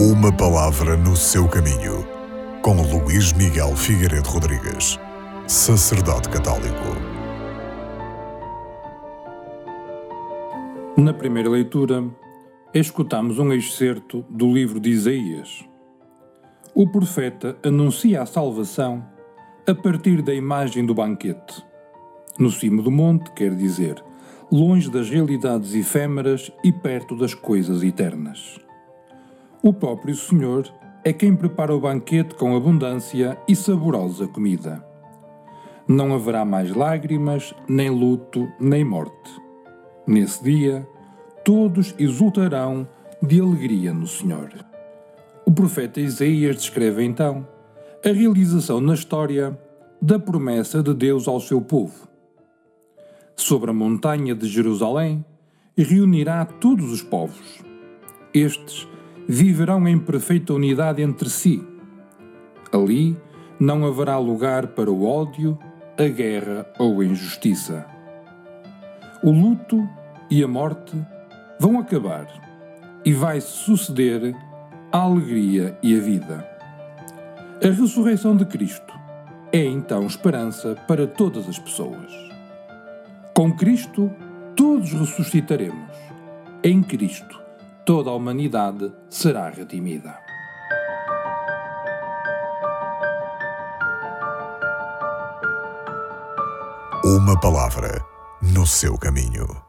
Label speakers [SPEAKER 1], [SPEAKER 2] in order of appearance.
[SPEAKER 1] Uma palavra no seu caminho, com Luís Miguel Figueiredo Rodrigues, sacerdote católico.
[SPEAKER 2] Na primeira leitura, escutamos um excerto do livro de Isaías. O profeta anuncia a salvação a partir da imagem do banquete. No cimo do monte, quer dizer, longe das realidades efêmeras e perto das coisas eternas. O próprio Senhor é quem prepara o banquete com abundância e saborosa comida. Não haverá mais lágrimas, nem luto, nem morte. Nesse dia, todos exultarão de alegria no Senhor. O profeta Isaías descreve então a realização na história da promessa de Deus ao seu povo sobre a montanha de Jerusalém reunirá todos os povos. Estes viverão em perfeita unidade entre si. Ali não haverá lugar para o ódio, a guerra ou a injustiça. O luto e a morte vão acabar e vai suceder a alegria e a vida. A ressurreição de Cristo é então esperança para todas as pessoas. Com Cristo, todos ressuscitaremos. Em Cristo, toda a humanidade será redimida.
[SPEAKER 1] Uma palavra no seu caminho.